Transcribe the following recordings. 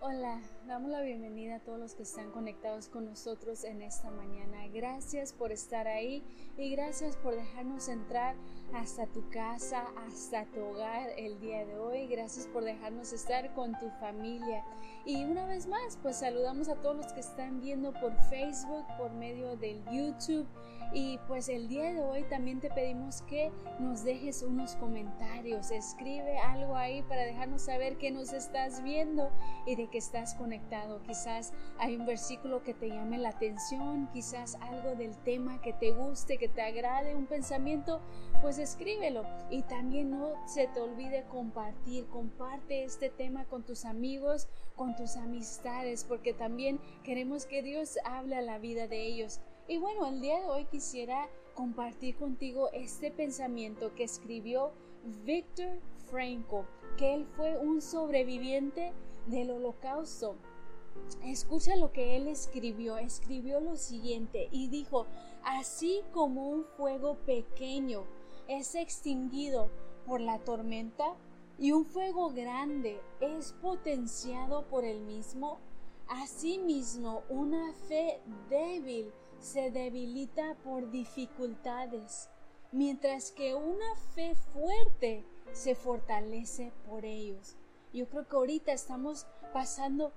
Hola, damos la bienvenida a todos los que están conectados con nosotros en esta mañana. Gracias por estar ahí y gracias por dejarnos entrar hasta tu casa, hasta tu hogar el día de hoy. Gracias por dejarnos estar con tu familia. Y una vez más, pues saludamos a todos los que están viendo por Facebook, por medio del YouTube. Y pues el día de hoy también te pedimos que nos dejes unos comentarios, escribe algo ahí para dejarnos saber que nos estás viendo y de que estás conectado. Quizás hay un versículo que te llame la atención, quizás algo del tema que te guste, que te agrade, un pensamiento, pues escríbelo. Y también no se te olvide compartir, comparte este tema con tus amigos, con tus amistades, porque también queremos que Dios hable a la vida de ellos. Y bueno, el día de hoy quisiera compartir contigo este pensamiento que escribió Víctor Franco, que él fue un sobreviviente del holocausto. Escucha lo que él escribió. Escribió lo siguiente y dijo, así como un fuego pequeño es extinguido por la tormenta y un fuego grande es potenciado por el mismo, asimismo una fe débil se debilita por dificultades, mientras que una fe fuerte se fortalece por ellos. Yo creo que ahorita estamos pasando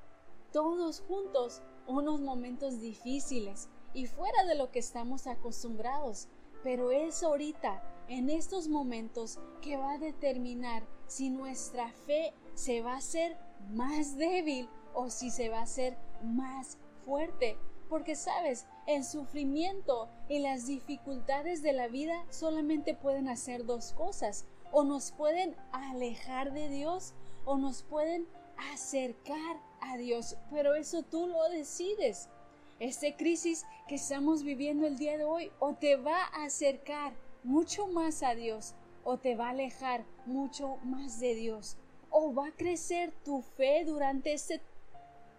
todos juntos unos momentos difíciles y fuera de lo que estamos acostumbrados, pero es ahorita, en estos momentos, que va a determinar si nuestra fe se va a hacer más débil o si se va a hacer más fuerte. Porque sabes, el sufrimiento y las dificultades de la vida solamente pueden hacer dos cosas. O nos pueden alejar de Dios o nos pueden acercar a Dios. Pero eso tú lo decides. Esta crisis que estamos viviendo el día de hoy o te va a acercar mucho más a Dios o te va a alejar mucho más de Dios. O va a crecer tu fe durante este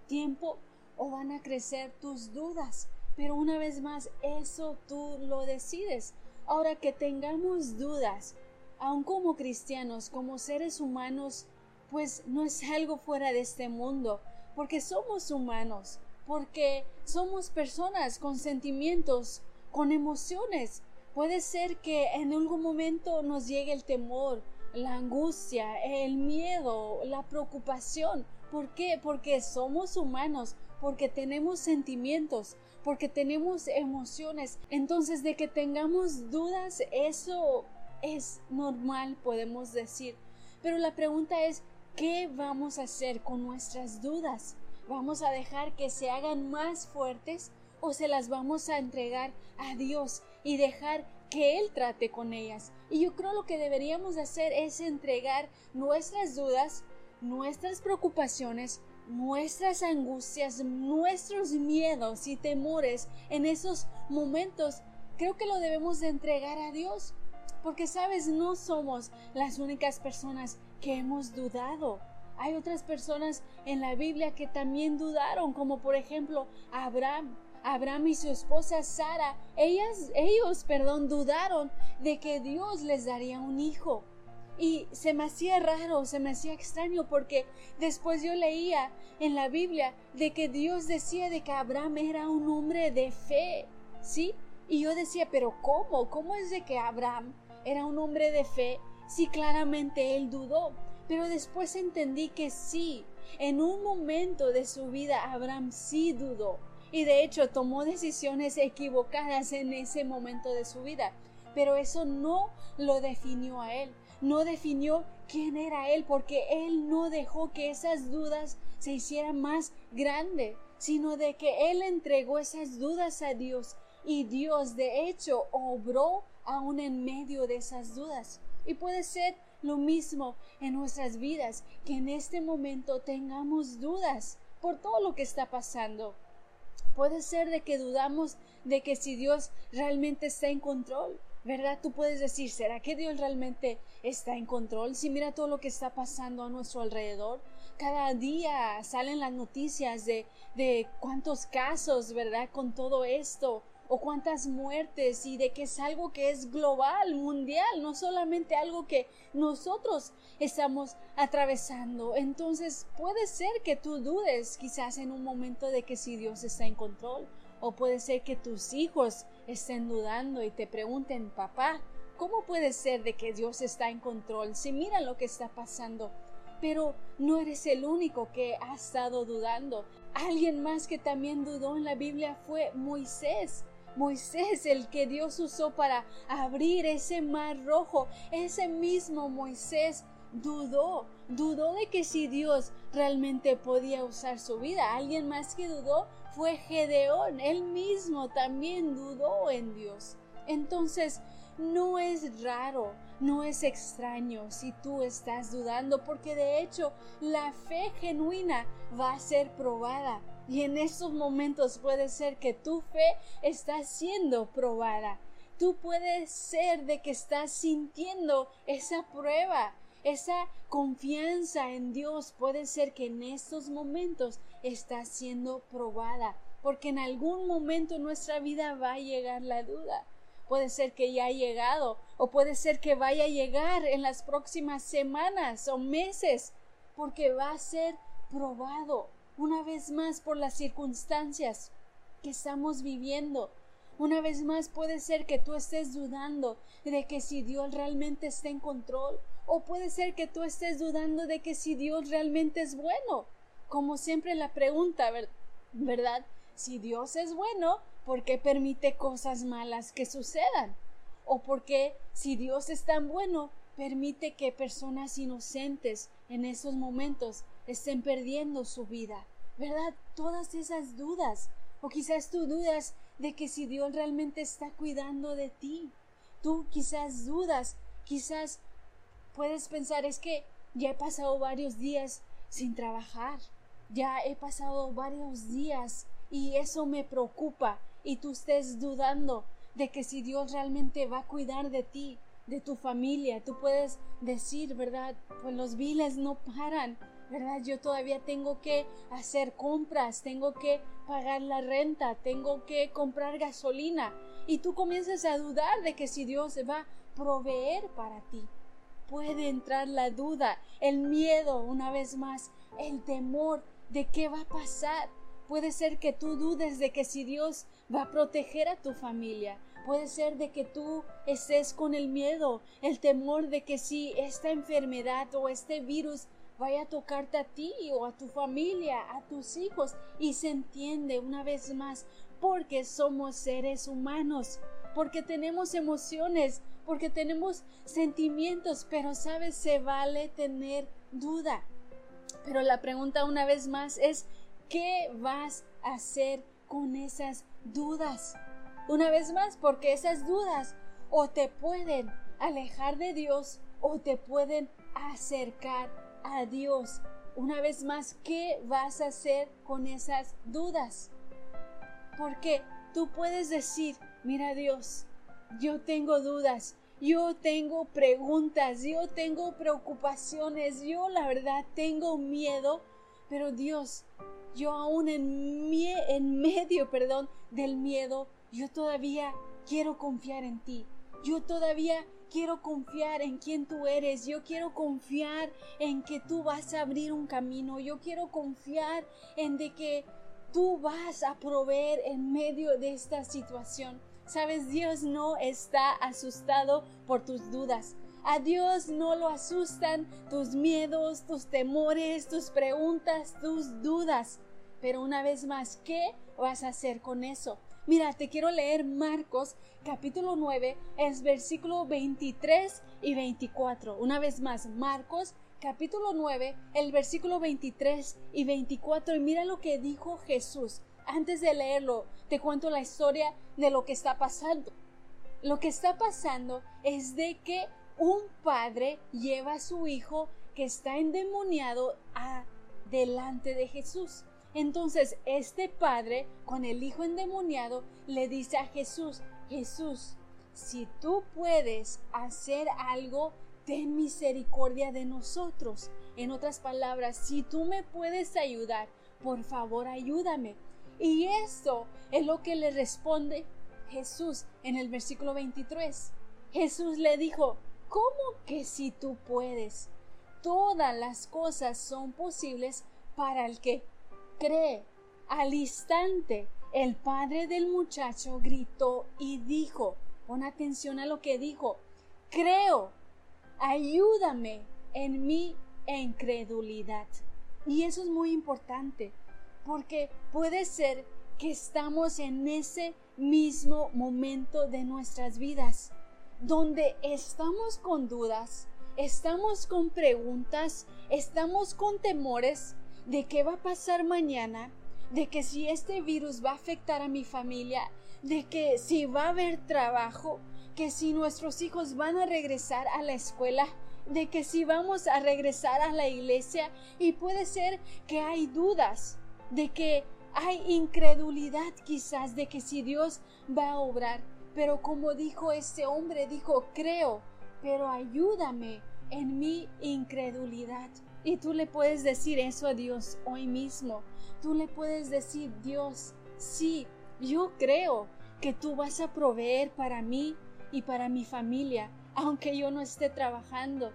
tiempo o van a crecer tus dudas. Pero una vez más, eso tú lo decides. Ahora que tengamos dudas, aun como cristianos, como seres humanos, pues no es algo fuera de este mundo, porque somos humanos, porque somos personas con sentimientos, con emociones. Puede ser que en algún momento nos llegue el temor, la angustia, el miedo, la preocupación. ¿Por qué? Porque somos humanos, porque tenemos sentimientos, porque tenemos emociones. Entonces, de que tengamos dudas, eso es normal, podemos decir. Pero la pregunta es, ¿qué vamos a hacer con nuestras dudas? ¿Vamos a dejar que se hagan más fuertes o se las vamos a entregar a Dios y dejar que Él trate con ellas? Y yo creo lo que deberíamos hacer es entregar nuestras dudas, nuestras preocupaciones, nuestras angustias, nuestros miedos y temores en esos momentos, creo que lo debemos de entregar a Dios. Porque sabes, no somos las únicas personas que hemos dudado. Hay otras personas en la Biblia que también dudaron, como por ejemplo Abraham. Abraham y su esposa Sara, ellas, ellos, perdón, dudaron de que Dios les daría un hijo. Y se me hacía raro, se me hacía extraño porque después yo leía en la Biblia de que Dios decía de que Abraham era un hombre de fe, ¿sí? Y yo decía, pero ¿cómo? ¿Cómo es de que Abraham era un hombre de fe si claramente él dudó? Pero después entendí que sí, en un momento de su vida Abraham sí dudó y de hecho tomó decisiones equivocadas en ese momento de su vida. Pero eso no lo definió a él no definió quién era Él, porque Él no dejó que esas dudas se hicieran más grandes, sino de que Él entregó esas dudas a Dios y Dios de hecho obró aún en medio de esas dudas. Y puede ser lo mismo en nuestras vidas, que en este momento tengamos dudas por todo lo que está pasando. Puede ser de que dudamos de que si Dios realmente está en control, ¿verdad? Tú puedes decir, ¿será que Dios realmente está en control? Si mira todo lo que está pasando a nuestro alrededor, cada día salen las noticias de, de cuántos casos, ¿verdad? Con todo esto, o cuántas muertes y de que es algo que es global, mundial, no solamente algo que nosotros estamos atravesando. Entonces puede ser que tú dudes quizás en un momento de que si Dios está en control o puede ser que tus hijos estén dudando y te pregunten, papá, ¿cómo puede ser de que Dios está en control si mira lo que está pasando? Pero no eres el único que ha estado dudando. Alguien más que también dudó en la Biblia fue Moisés. Moisés, el que Dios usó para abrir ese mar rojo, ese mismo Moisés dudó, dudó de que si Dios realmente podía usar su vida. Alguien más que dudó fue Gedeón, él mismo también dudó en Dios. Entonces, no es raro, no es extraño si tú estás dudando, porque de hecho la fe genuina va a ser probada. Y en estos momentos puede ser que tu fe está siendo probada. Tú puedes ser de que estás sintiendo esa prueba, esa confianza en Dios. Puede ser que en estos momentos está siendo probada, porque en algún momento en nuestra vida va a llegar la duda. Puede ser que ya ha llegado o puede ser que vaya a llegar en las próximas semanas o meses, porque va a ser probado una vez más por las circunstancias que estamos viviendo. Una vez más puede ser que tú estés dudando de que si Dios realmente está en control o puede ser que tú estés dudando de que si Dios realmente es bueno. Como siempre la pregunta, ¿verdad? Si Dios es bueno, ¿por qué permite cosas malas que sucedan? ¿O por qué si Dios es tan bueno, permite que personas inocentes en esos momentos estén perdiendo su vida? ¿Verdad? Todas esas dudas. O quizás tú dudas de que si Dios realmente está cuidando de ti. Tú quizás dudas, quizás puedes pensar es que ya he pasado varios días sin trabajar. Ya he pasado varios días y eso me preocupa y tú estés dudando de que si Dios realmente va a cuidar de ti, de tu familia, tú puedes decir, ¿verdad? Pues los viles no paran, ¿verdad? Yo todavía tengo que hacer compras, tengo que pagar la renta, tengo que comprar gasolina y tú comienzas a dudar de que si Dios va a proveer para ti. Puede entrar la duda, el miedo, una vez más, el temor de qué va a pasar Puede ser que tú dudes de que si Dios va a proteger a tu familia. Puede ser de que tú estés con el miedo, el temor de que si esta enfermedad o este virus vaya a tocarte a ti o a tu familia, a tus hijos. Y se entiende una vez más porque somos seres humanos, porque tenemos emociones, porque tenemos sentimientos, pero sabes, se vale tener duda. Pero la pregunta una vez más es, ¿Qué vas a hacer con esas dudas? Una vez más, porque esas dudas o te pueden alejar de Dios o te pueden acercar a Dios. Una vez más, ¿qué vas a hacer con esas dudas? Porque tú puedes decir, mira Dios, yo tengo dudas, yo tengo preguntas, yo tengo preocupaciones, yo la verdad tengo miedo, pero Dios, yo aún en, en medio, perdón, del miedo, yo todavía quiero confiar en ti. Yo todavía quiero confiar en quien tú eres. Yo quiero confiar en que tú vas a abrir un camino. Yo quiero confiar en de que tú vas a proveer en medio de esta situación. Sabes, Dios no está asustado por tus dudas. A Dios no lo asustan tus miedos, tus temores, tus preguntas, tus dudas. Pero una vez más, ¿qué vas a hacer con eso? Mira, te quiero leer Marcos capítulo 9, es versículo 23 y 24. Una vez más, Marcos capítulo 9, el versículo 23 y 24. Y mira lo que dijo Jesús. Antes de leerlo, te cuento la historia de lo que está pasando. Lo que está pasando es de que un padre lleva a su hijo que está endemoniado a delante de Jesús. Entonces este padre con el hijo endemoniado le dice a Jesús, Jesús, si tú puedes hacer algo, ten misericordia de nosotros. En otras palabras, si tú me puedes ayudar, por favor ayúdame. Y esto es lo que le responde Jesús en el versículo 23. Jesús le dijo, ¿cómo que si tú puedes? Todas las cosas son posibles para el que cree. Al instante, el padre del muchacho gritó y dijo, pon atención a lo que dijo, creo, ayúdame en mi incredulidad. Y eso es muy importante, porque puede ser que estamos en ese mismo momento de nuestras vidas, donde estamos con dudas, estamos con preguntas, estamos con temores de qué va a pasar mañana, de que si este virus va a afectar a mi familia, de que si va a haber trabajo, que si nuestros hijos van a regresar a la escuela, de que si vamos a regresar a la iglesia. Y puede ser que hay dudas, de que hay incredulidad quizás de que si Dios va a obrar. Pero como dijo este hombre, dijo, creo, pero ayúdame en mi incredulidad. Y tú le puedes decir eso a Dios hoy mismo. Tú le puedes decir, Dios, sí, yo creo que tú vas a proveer para mí y para mi familia, aunque yo no esté trabajando.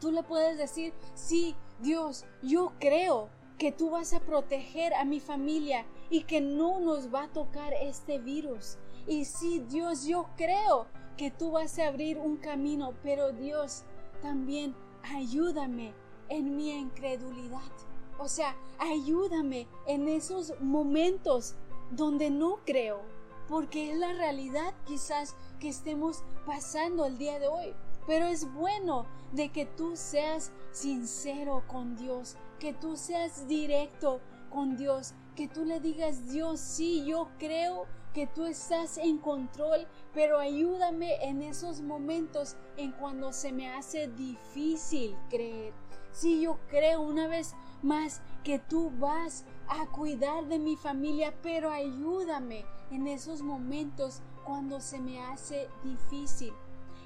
Tú le puedes decir, sí, Dios, yo creo que tú vas a proteger a mi familia y que no nos va a tocar este virus. Y sí, Dios, yo creo que tú vas a abrir un camino, pero Dios, también ayúdame en mi incredulidad. O sea, ayúdame en esos momentos donde no creo, porque es la realidad quizás que estemos pasando el día de hoy. Pero es bueno de que tú seas sincero con Dios, que tú seas directo con Dios, que tú le digas, Dios, sí, yo creo que tú estás en control, pero ayúdame en esos momentos en cuando se me hace difícil creer. Sí, yo creo una vez más que tú vas a cuidar de mi familia, pero ayúdame en esos momentos cuando se me hace difícil.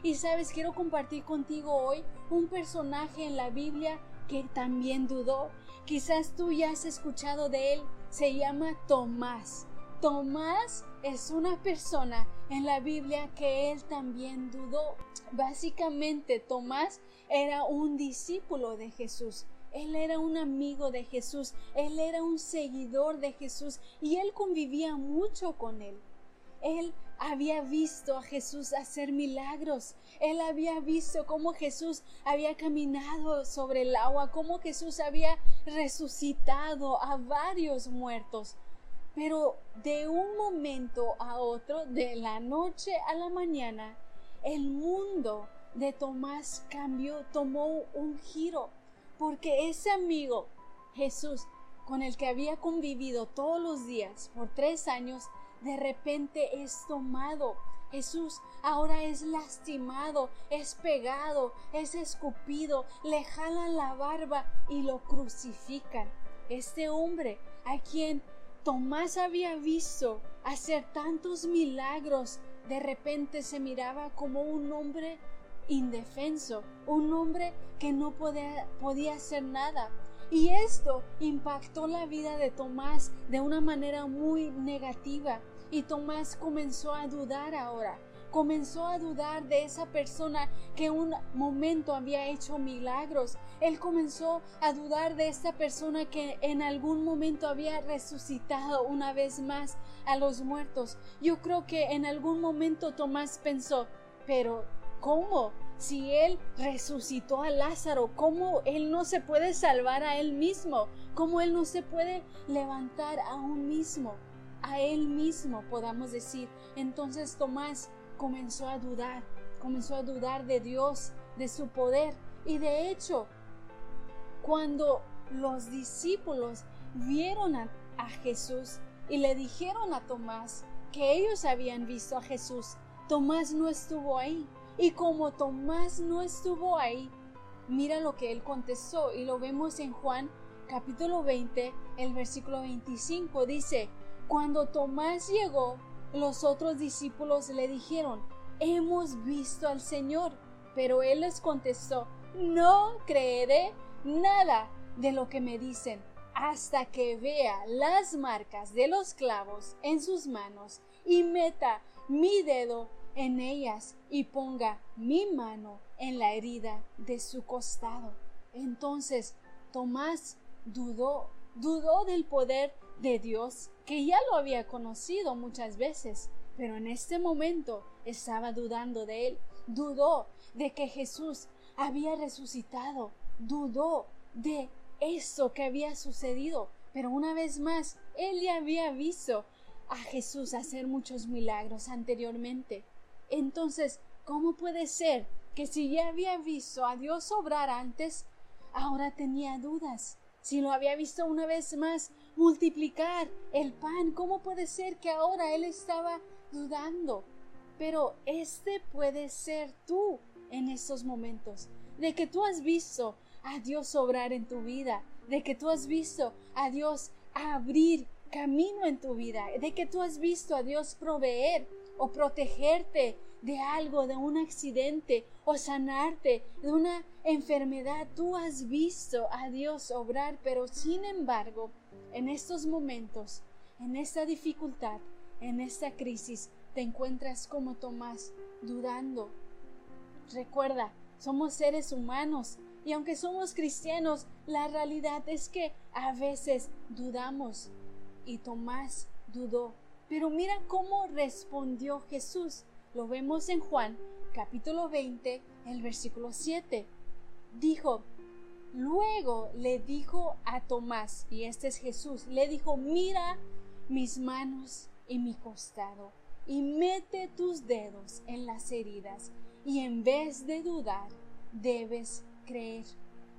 Y sabes, quiero compartir contigo hoy un personaje en la Biblia que también dudó. Quizás tú ya has escuchado de él. Se llama Tomás. Tomás es una persona en la Biblia que él también dudó. Básicamente Tomás era un discípulo de Jesús. Él era un amigo de Jesús, él era un seguidor de Jesús y él convivía mucho con él. Él había visto a Jesús hacer milagros. Él había visto cómo Jesús había caminado sobre el agua, cómo Jesús había resucitado a varios muertos. Pero de un momento a otro, de la noche a la mañana, el mundo de Tomás cambió, tomó un giro, porque ese amigo, Jesús, con el que había convivido todos los días por tres años, de repente es tomado. Jesús ahora es lastimado, es pegado, es escupido, le jalan la barba y lo crucifican. Este hombre a quien Tomás había visto hacer tantos milagros, de repente se miraba como un hombre indefenso, un hombre que no podía, podía hacer nada. Y esto impactó la vida de Tomás de una manera muy negativa. Y Tomás comenzó a dudar ahora comenzó a dudar de esa persona que un momento había hecho milagros. Él comenzó a dudar de esta persona que en algún momento había resucitado una vez más a los muertos. Yo creo que en algún momento Tomás pensó, pero ¿cómo? Si él resucitó a Lázaro, ¿cómo él no se puede salvar a él mismo? ¿Cómo él no se puede levantar a un mismo? A él mismo, podamos decir. Entonces Tomás comenzó a dudar, comenzó a dudar de Dios, de su poder. Y de hecho, cuando los discípulos vieron a, Jesús y le dijeron a Tomás que ellos habían visto a Jesús, Tomás no estuvo ahí. Y como Tomás no estuvo ahí, mira lo que él contestó y lo vemos en Juan capítulo 20, el versículo 25. Dice, cuando Tomás llegó, los otros discípulos le dijeron, hemos visto al Señor. Pero él les contestó, no creeré nada de lo que me dicen hasta que vea las marcas de los clavos en sus manos y meta mi dedo en ellas y ponga mi mano en la herida de su costado. Entonces Tomás dudó, dudó del poder de Dios, que ya lo había conocido muchas veces, pero en este momento estaba dudando de él, dudó de que Jesús había resucitado, dudó de eso que había sucedido, pero una vez más, él ya había visto a Jesús hacer muchos milagros anteriormente. Entonces, ¿cómo puede ser que si ya había visto a Dios obrar antes, ahora tenía dudas? Si lo había visto una vez más multiplicar el pan, ¿cómo puede ser que ahora él estaba dudando? Pero este puede ser tú en estos momentos, de que tú has visto a Dios obrar en tu vida, de que tú has visto a Dios abrir camino en tu vida, de que tú has visto a Dios proveer o protegerte de algo, de un accidente o sanarte de una enfermedad. Tú has visto a Dios obrar, pero sin embargo, en estos momentos, en esta dificultad, en esta crisis, te encuentras como Tomás, dudando. Recuerda, somos seres humanos y aunque somos cristianos, la realidad es que a veces dudamos. Y Tomás dudó. Pero mira cómo respondió Jesús. Lo vemos en Juan capítulo 20, el versículo 7. Dijo, luego le dijo a Tomás, y este es Jesús, le dijo, mira mis manos y mi costado, y mete tus dedos en las heridas, y en vez de dudar, debes creer.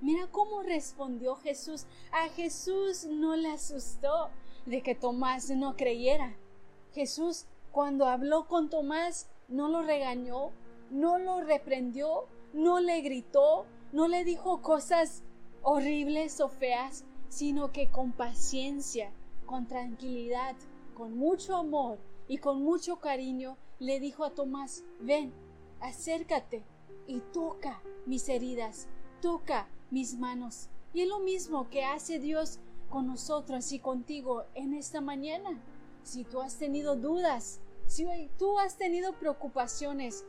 Mira cómo respondió Jesús. A Jesús no le asustó de que Tomás no creyera. Jesús, cuando habló con Tomás, no lo regañó, no lo reprendió, no le gritó, no le dijo cosas horribles o feas, sino que con paciencia, con tranquilidad, con mucho amor y con mucho cariño, le dijo a Tomás, ven, acércate y toca mis heridas, toca mis manos. Y es lo mismo que hace Dios con nosotros y contigo en esta mañana. Si tú has tenido dudas, si tú has tenido preocupaciones,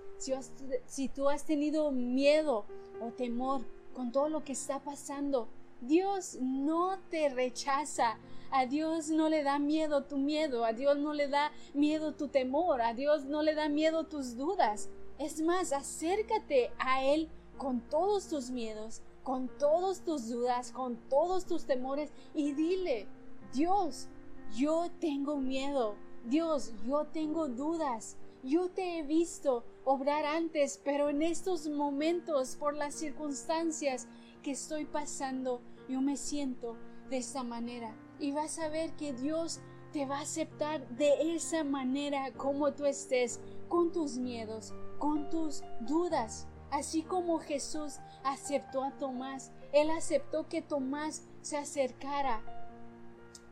si, tú has tenido miedo o temor con todo lo que está pasando, Dios no te rechaza. A Dios no le da miedo tu miedo, a Dios no le da miedo tu temor, a Dios no le da miedo tus dudas. Es más, acércate a Él con todos tus miedos, con todas tus dudas, con todos tus temores y dile, Dios, yo tengo miedo, Dios, yo tengo dudas, yo te he visto obrar antes, pero en estos momentos, por las circunstancias que estoy pasando, yo me siento de esta manera. Y vas a ver que Dios te va a aceptar de esa manera como tú estés, con tus miedos, con tus dudas. Así como Jesús aceptó a Tomás, Él aceptó que Tomás se acercara.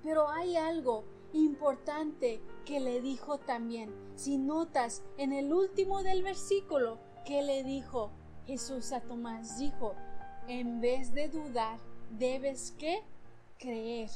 Pero hay algo importante que le dijo también. Si notas en el último del versículo que le dijo Jesús a Tomás, dijo, en vez de dudar, debes que creer.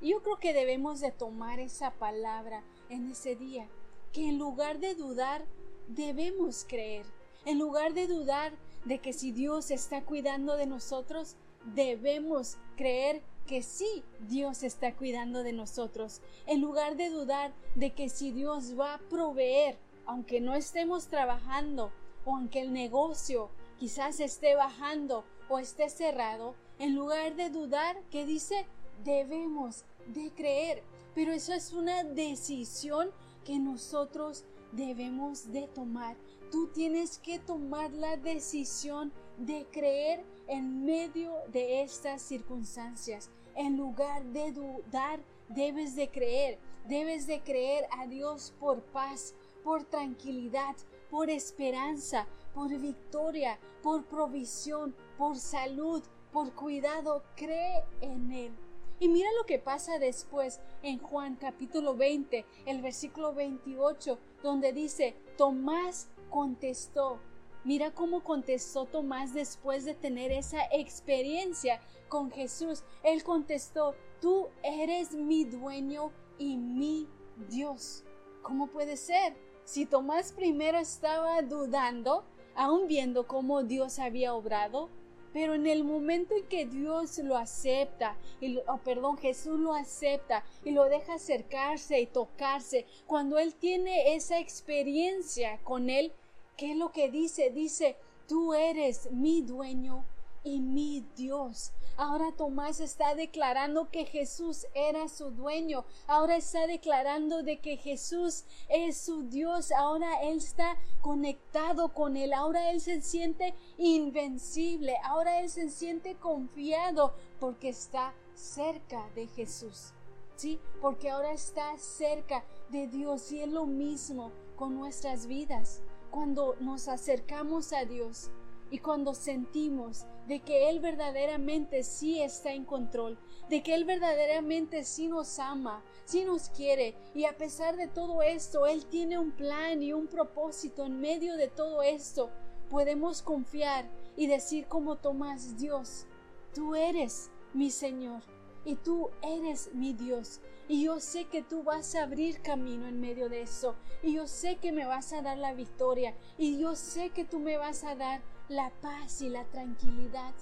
Yo creo que debemos de tomar esa palabra en ese día, que en lugar de dudar, debemos creer. En lugar de dudar de que si Dios está cuidando de nosotros, debemos creer que sí, Dios está cuidando de nosotros. En lugar de dudar de que si Dios va a proveer, aunque no estemos trabajando o aunque el negocio quizás esté bajando o esté cerrado, en lugar de dudar, que dice, debemos de creer. Pero eso es una decisión que nosotros debemos de tomar tú tienes que tomar la decisión de creer en medio de estas circunstancias. En lugar de dudar, debes de creer. Debes de creer a Dios por paz, por tranquilidad, por esperanza, por victoria, por provisión, por salud, por cuidado. Cree en Él. Y mira lo que pasa después en Juan capítulo 20, el versículo 28, donde dice, Tomás contestó. Mira cómo contestó Tomás después de tener esa experiencia con Jesús. Él contestó, tú eres mi dueño y mi Dios. ¿Cómo puede ser? si Tomás primero estaba dudando, aún viendo cómo Dios había obrado, pero en el momento en que Dios lo acepta, y, oh, perdón, Jesús lo acepta y lo deja acercarse y tocarse, cuando Él tiene esa experiencia con Él, ¿qué es lo que dice? Dice, tú eres mi dueño y mi Dios. Ahora Tomás está declarando que Jesús era su dueño. Ahora está declarando de que Jesús es su Dios. Ahora él está conectado con él. Ahora él se siente invencible. Ahora él se siente confiado porque está cerca de Jesús. ¿Sí? Porque ahora está cerca de Dios y es lo mismo con nuestras vidas. Cuando nos acercamos a Dios, y cuando sentimos de que Él verdaderamente sí está en control, de que Él verdaderamente sí nos ama, sí nos quiere y a pesar de todo esto, Él tiene un plan y un propósito en medio de todo esto, podemos confiar y decir como Tomás, Dios, tú eres mi Señor y tú eres mi Dios. Y yo sé que tú vas a abrir camino en medio de eso. Y yo sé que me vas a dar la victoria. Y yo sé que tú me vas a dar la paz y la tranquilidad.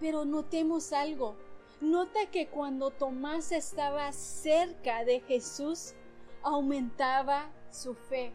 Pero notemos algo. Nota que cuando Tomás estaba cerca de Jesús, aumentaba su fe.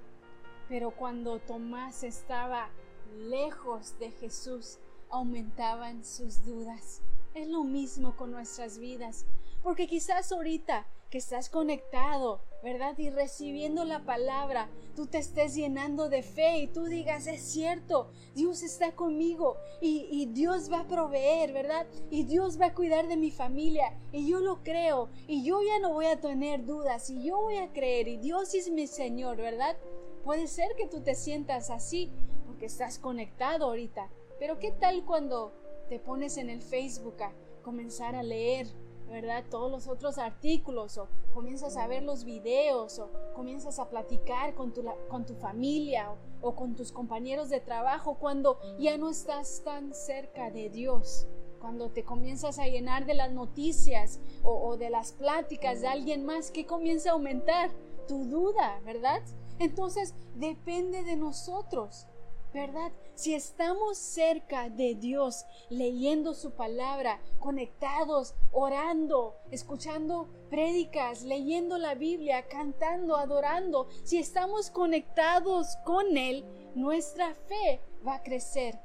Pero cuando Tomás estaba lejos de Jesús, aumentaban sus dudas. Es lo mismo con nuestras vidas. Porque quizás ahorita que estás conectado, ¿verdad? Y recibiendo la palabra, tú te estés llenando de fe y tú digas, es cierto, Dios está conmigo y, Dios va a proveer, ¿verdad? Y Dios va a cuidar de mi familia y yo lo creo y yo ya no voy a tener dudas y yo voy a creer y Dios es mi Señor, ¿verdad? Puede ser que tú te sientas así porque estás conectado ahorita, pero ¿qué tal cuando te pones en el Facebook a comenzar a leer ¿verdad? Todos los otros artículos o comienzas a ver los videos o comienzas a platicar con tu, familia o, con tus compañeros de trabajo cuando ya no estás tan cerca de Dios cuando te comienzas a llenar de las noticias o, o, de las pláticas de alguien más que comienza a aumentar tu duda, ¿verdad? Entonces depende de nosotros ¿verdad? Si estamos cerca de Dios, leyendo su palabra, conectados, orando, escuchando prédicas, leyendo la Biblia, cantando, adorando, si estamos conectados con Él, nuestra fe va a crecer.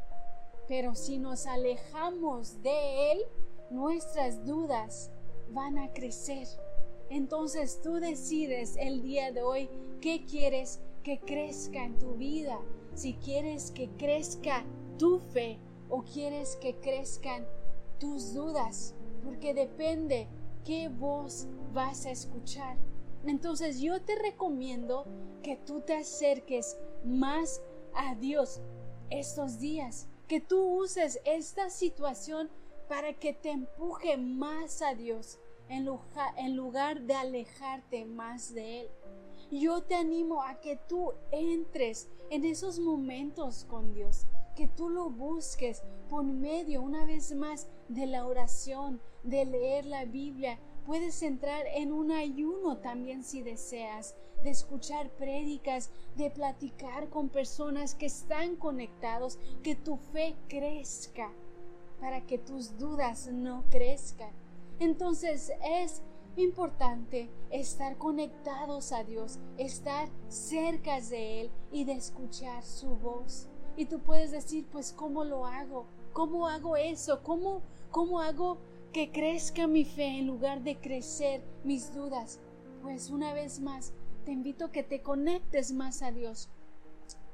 Pero si nos alejamos de Él, nuestras dudas van a crecer. Entonces tú decides el día de hoy qué quieres que crezca en tu vida si quieres que crezca tu fe o quieres que crezcan tus dudas, porque depende qué voz vas a escuchar. Entonces yo te recomiendo que tú te acerques más a Dios estos días, que tú uses esta situación para que te empuje más a Dios en lugar, de alejarte más de Él. Yo te animo a que tú entres en esos momentos con Dios, que tú lo busques por medio una vez más de la oración, de leer la Biblia. Puedes entrar en un ayuno también si deseas, de escuchar prédicas, de platicar con personas que están conectados, que tu fe crezca, para que tus dudas no crezcan. Entonces es importante estar conectados a Dios, estar cerca de Él y de escuchar su voz. Y tú puedes decir, pues, ¿cómo lo hago? ¿Cómo hago eso? ¿Cómo, cómo hago que crezca mi fe en lugar de crecer mis dudas? Pues una vez más, te invito a que te conectes más a Dios.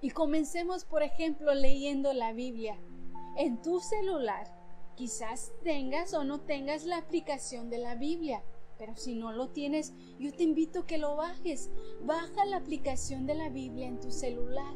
Y comencemos, por ejemplo, leyendo la Biblia. En tu celular, quizás tengas o no tengas la aplicación de la Biblia. Pero si no lo tienes, yo te invito a que lo bajes. Baja la aplicación de la Biblia en tu celular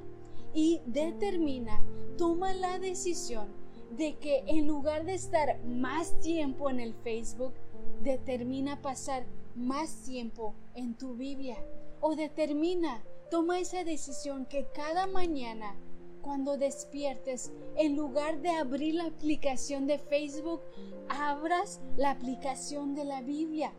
y determina, toma la decisión de que en lugar de estar más tiempo en el Facebook, determina pasar más tiempo en tu Biblia. O determina, toma esa decisión que cada mañana cuando despiertes, en lugar de abrir la aplicación de Facebook, abras la aplicación de la Biblia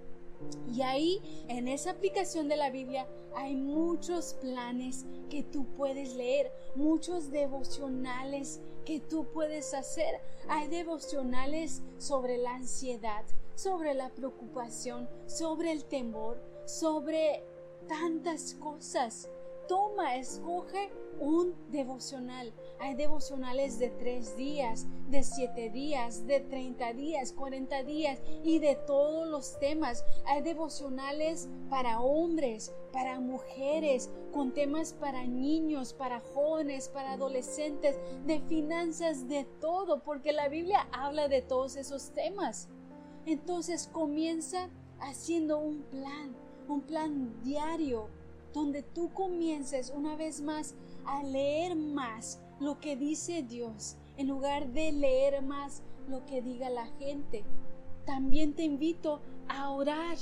Y ahí, en esa aplicación de la Biblia, hay muchos planes que tú puedes leer, muchos devocionales que tú puedes hacer. Hay devocionales sobre la ansiedad, sobre la preocupación, sobre el temor, sobre tantas cosas. Toma, escoge un devocional. Hay devocionales de tres días, de siete días, de treinta días, cuarenta días y de todos los temas. Hay devocionales para hombres, para mujeres, con temas para niños, para jóvenes, para adolescentes, de finanzas, de todo, porque la Biblia habla de todos esos temas. Entonces comienza haciendo un plan, un plan diario, donde tú comiences una vez más a leer más lo que dice Dios en lugar de leer más lo que diga la gente. También te invito a orar,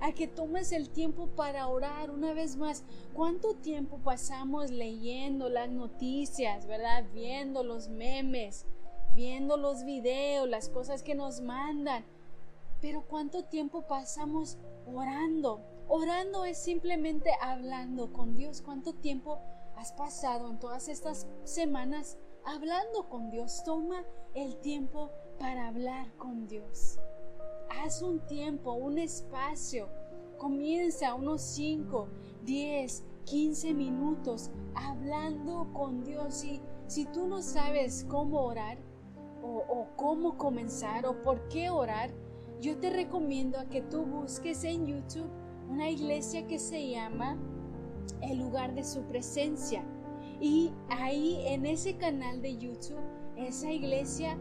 a que tomes el tiempo para orar una vez más. ¿Cuánto tiempo pasamos leyendo las noticias, verdad? Viendo los memes, viendo los videos, las cosas que nos mandan. Pero ¿cuánto tiempo pasamos orando? Orando es simplemente hablando con Dios. ¿Cuánto tiempo has pasado en todas estas semanas hablando con Dios. Toma el tiempo para hablar con Dios. Haz un tiempo, un espacio. Comienza unos 5, 10, 15 minutos hablando con Dios. Y si tú no sabes cómo orar o, o cómo comenzar o por qué orar, yo te recomiendo a que tú busques en YouTube una iglesia que se llama el lugar de su presencia. Y ahí en ese canal de YouTube, esa iglesia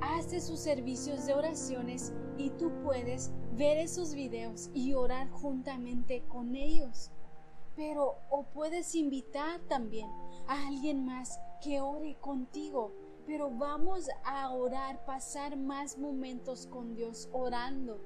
hace sus servicios de oraciones y tú puedes ver esos videos y orar juntamente con ellos. Pero o puedes invitar también a alguien más que ore contigo. Pero vamos a orar, pasar más momentos con Dios orando.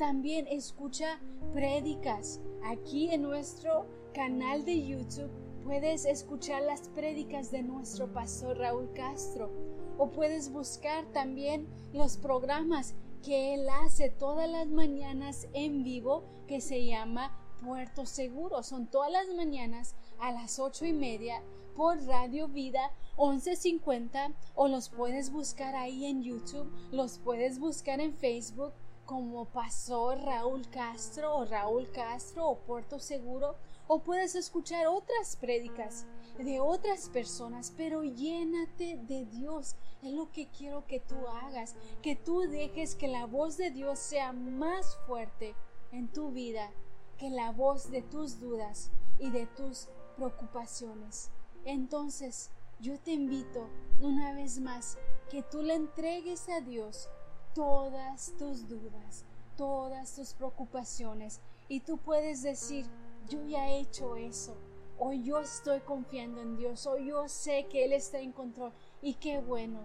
También escucha prédicas aquí en nuestro canal de YouTube puedes escuchar las prédicas de nuestro pastor Raúl Castro o puedes buscar también los programas que él hace todas las mañanas en vivo que se llama Puerto Seguro. Son todas las mañanas a las ocho y media por Radio Vida 1150 o los puedes buscar ahí en YouTube, los puedes buscar en Facebook como Pastor Raúl Castro o Raúl Castro o Puerto Seguro o puedes escuchar otras prédicas de otras personas, pero llénate de Dios. Es lo que quiero que tú hagas, que tú dejes que la voz de Dios sea más fuerte en tu vida que la voz de tus dudas y de tus preocupaciones. Entonces, yo te invito una vez más que tú le entregues a Dios todas tus dudas, todas tus preocupaciones y tú puedes decir, yo ya he hecho eso, o yo estoy confiando en Dios, o yo sé que Él está en control, y qué bueno.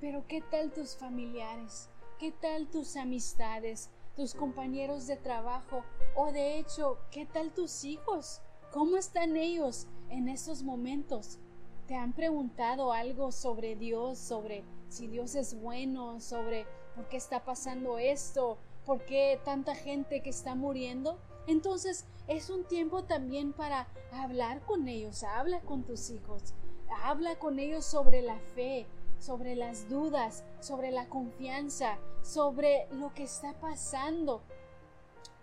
Pero ¿qué tal tus familiares? ¿Qué tal tus amistades? tus compañeros de trabajo o de hecho, ¿qué tal tus hijos? ¿Cómo están ellos en estos momentos? ¿Te han preguntado algo sobre Dios, sobre si Dios es bueno, sobre por qué está pasando esto, por qué tanta gente que está muriendo? Entonces es un tiempo también para hablar con ellos, habla con tus hijos, habla con ellos sobre la fe, sobre las dudas, sobre la confianza, sobre lo que está pasando.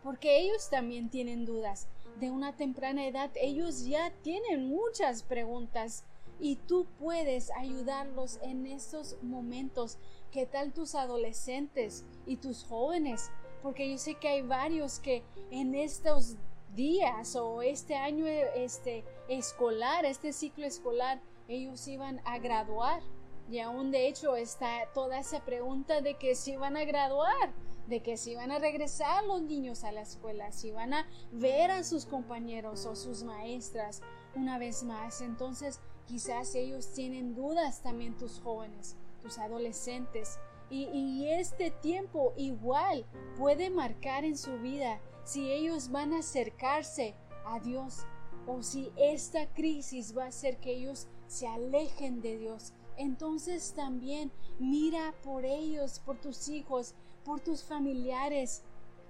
Porque ellos también tienen dudas. De una temprana edad ellos ya tienen muchas preguntas y tú puedes ayudarlos en estos momentos. ¿Qué tal tus adolescentes y tus jóvenes? porque yo sé que hay varios que en estos días o este año este escolar, este ciclo escolar, ellos iban a graduar. Y aún de hecho está toda esa pregunta de que si iban a graduar, de que si iban a regresar los niños a la escuela, si van a ver a sus compañeros o sus maestras una vez más. Entonces quizás ellos tienen dudas también tus jóvenes, adolescentes. Y, este tiempo igual puede marcar en su vida si ellos van a acercarse a Dios o si esta crisis va a hacer que ellos se alejen de Dios. Entonces también mira por ellos, por tus hijos, por tus familiares.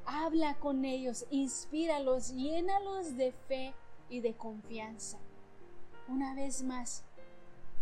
habla con ellos, inspíralos, llénalos de fe y de confianza. Una vez más,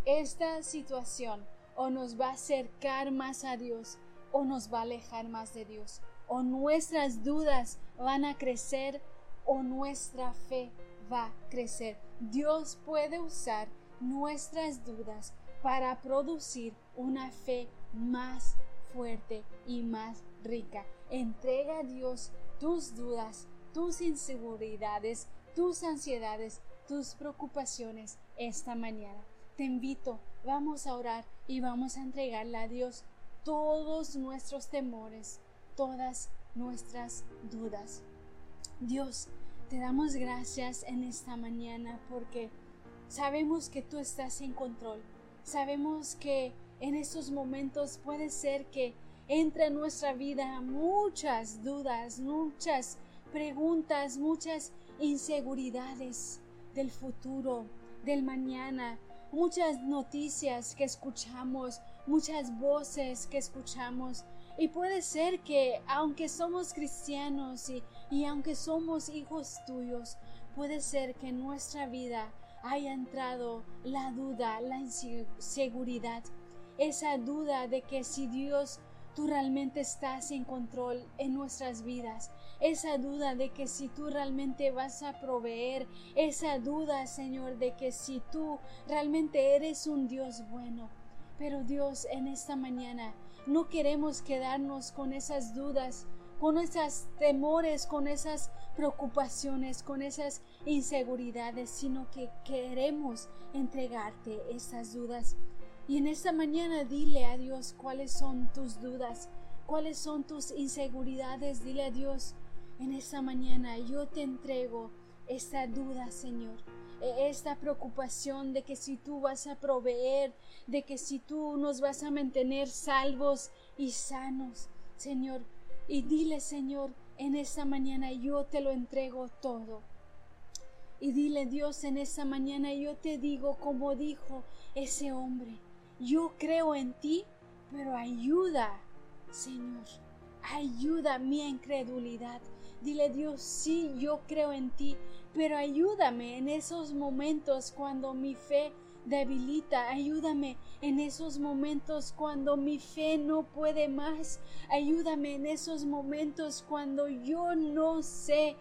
esta situación o nos va a acercar más a Dios o nos va a alejar más de Dios. O nuestras dudas van a crecer o nuestra fe va a crecer. Dios puede usar nuestras dudas para producir una fe más fuerte y más rica. Entrega a Dios tus dudas, tus inseguridades, tus ansiedades, tus preocupaciones esta mañana. Te invito, vamos a orar y vamos a entregarle a Dios todos nuestros temores, todas nuestras dudas. Dios, te damos gracias en esta mañana porque sabemos que tú estás en control. Sabemos que en estos momentos puede ser que entre en nuestra vida muchas dudas, muchas preguntas, muchas inseguridades del futuro, del mañana, muchas noticias que escuchamos, muchas voces que escuchamos. Y puede ser que aunque somos cristianos y, y aunque somos hijos tuyos, puede ser que en nuestra vida haya entrado la duda, la inseguridad, esa duda de que si Dios tú realmente estás en control en nuestras vidas, esa duda de que si tú realmente vas a proveer, esa duda, Señor, de que si tú realmente eres un Dios bueno. Pero Dios, en esta mañana no queremos quedarnos con esas dudas, con esos temores, con esas preocupaciones, con esas inseguridades, sino que queremos entregarte esas dudas y en esta mañana dile a Dios cuáles son tus dudas, cuáles son tus inseguridades. Dile a Dios, en esta mañana yo te entrego esta duda, Señor. E, esta preocupación de que si tú vas a proveer, de que si tú nos vas a mantener salvos y sanos, Señor. Y dile, Señor, en esta mañana yo te lo entrego todo. Y dile, Dios, en esta mañana yo te digo como dijo ese hombre, yo creo en ti, pero ayuda, Señor, ayuda mi incredulidad. Dile Dios, sí, yo creo en ti, pero ayúdame en esos momentos cuando mi fe debilita, ayúdame en esos momentos cuando mi fe no puede más, ayúdame en esos momentos cuando yo no sé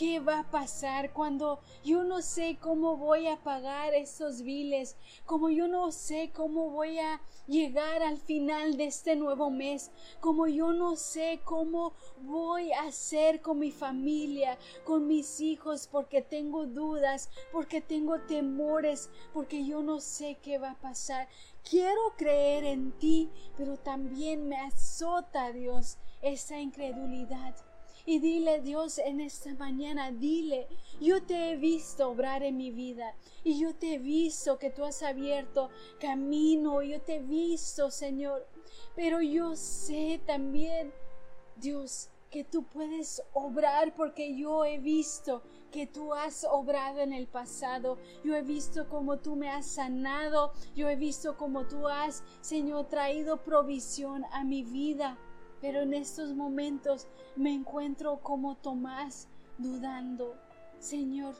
qué va a pasar cuando yo no sé cómo voy a pagar esos biles, como yo no sé cómo voy a llegar al final de este nuevo mes, como yo no sé cómo voy a hacer con mi familia, con mis hijos, porque tengo dudas, porque tengo temores, porque yo no sé qué va a pasar. Quiero creer en ti, pero también me azota, Dios, esa incredulidad. Y dile, Dios, en esta mañana, dile, yo te he visto obrar en mi vida y yo te he visto que tú has abierto camino, yo te he visto, Señor. Pero yo sé también, Dios, que tú puedes obrar porque yo he visto que tú has obrado en el pasado. Yo he visto cómo tú me has sanado. Yo he visto cómo tú has, Señor, traído provisión a mi vida. Pero en estos momentos me encuentro como Tomás dudando. Señor,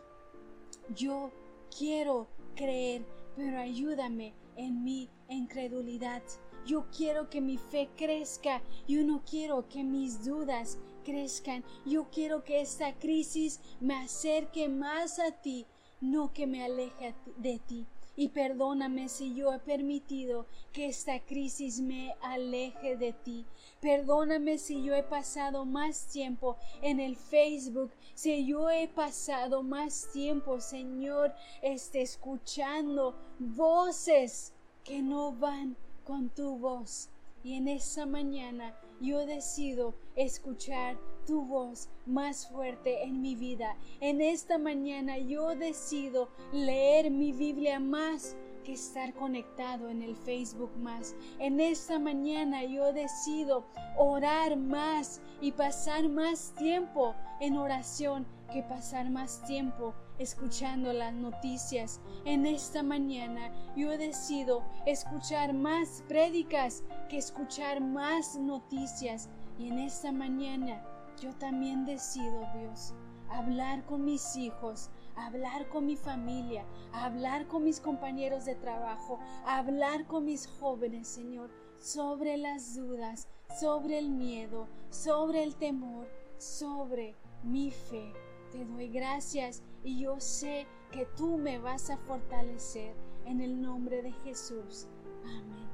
yo quiero creer, pero ayúdame en mi incredulidad. Yo quiero que mi fe crezca. Yo no quiero que mis dudas crezcan. Yo quiero que esta crisis me acerque más a ti, no que me aleje de ti y perdóname si yo he permitido que esta crisis me aleje de ti. Perdóname si yo he pasado más tiempo en el Facebook, si yo he pasado más tiempo, Señor, este, escuchando voces que no van con tu voz. Y en esa mañana yo decido escuchar tu voz más fuerte en mi vida. En esta mañana yo decido leer mi Biblia más que estar conectado en el Facebook más. En esta mañana yo decido orar más y pasar más tiempo en oración que pasar más tiempo escuchando las noticias. En esta mañana yo decido escuchar más prédicas que escuchar más noticias. Y en esta mañana yo también decido, Dios, hablar con mis hijos, hablar con mi familia, hablar con mis compañeros de trabajo, hablar con mis jóvenes, Señor, sobre las dudas, sobre el miedo, sobre el temor, sobre mi fe. Te doy gracias y yo sé que tú me vas a fortalecer en el nombre de Jesús. Amén.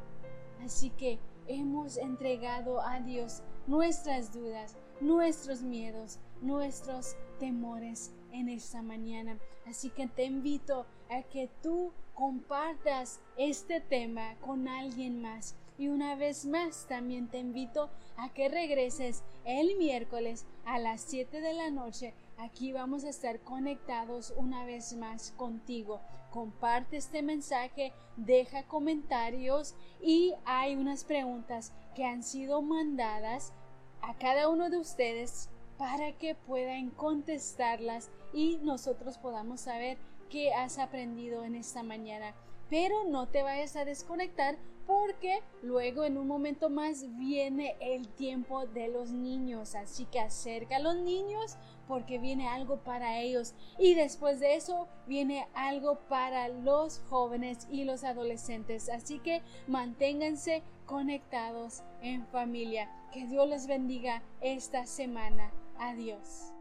Así que hemos entregado a Dios nuestras dudas, nuestros miedos, nuestros temores en esta mañana. Así que te invito a que tú compartas este tema con alguien más. Y una vez más también te invito a que regreses el miércoles a las 7 de la noche. Aquí vamos a estar conectados una vez más contigo. Comparte este mensaje, deja comentarios y hay unas preguntas que han sido mandadas a cada uno de ustedes para que puedan contestarlas y nosotros podamos saber qué has aprendido en esta mañana. Pero no te vayas a desconectar porque luego en un momento más viene el tiempo de los niños. Así que acerca a los niños porque viene algo para ellos. Y después de eso viene algo para los jóvenes y los adolescentes. Así que manténganse conectados en familia. Que Dios les bendiga esta semana. Adiós.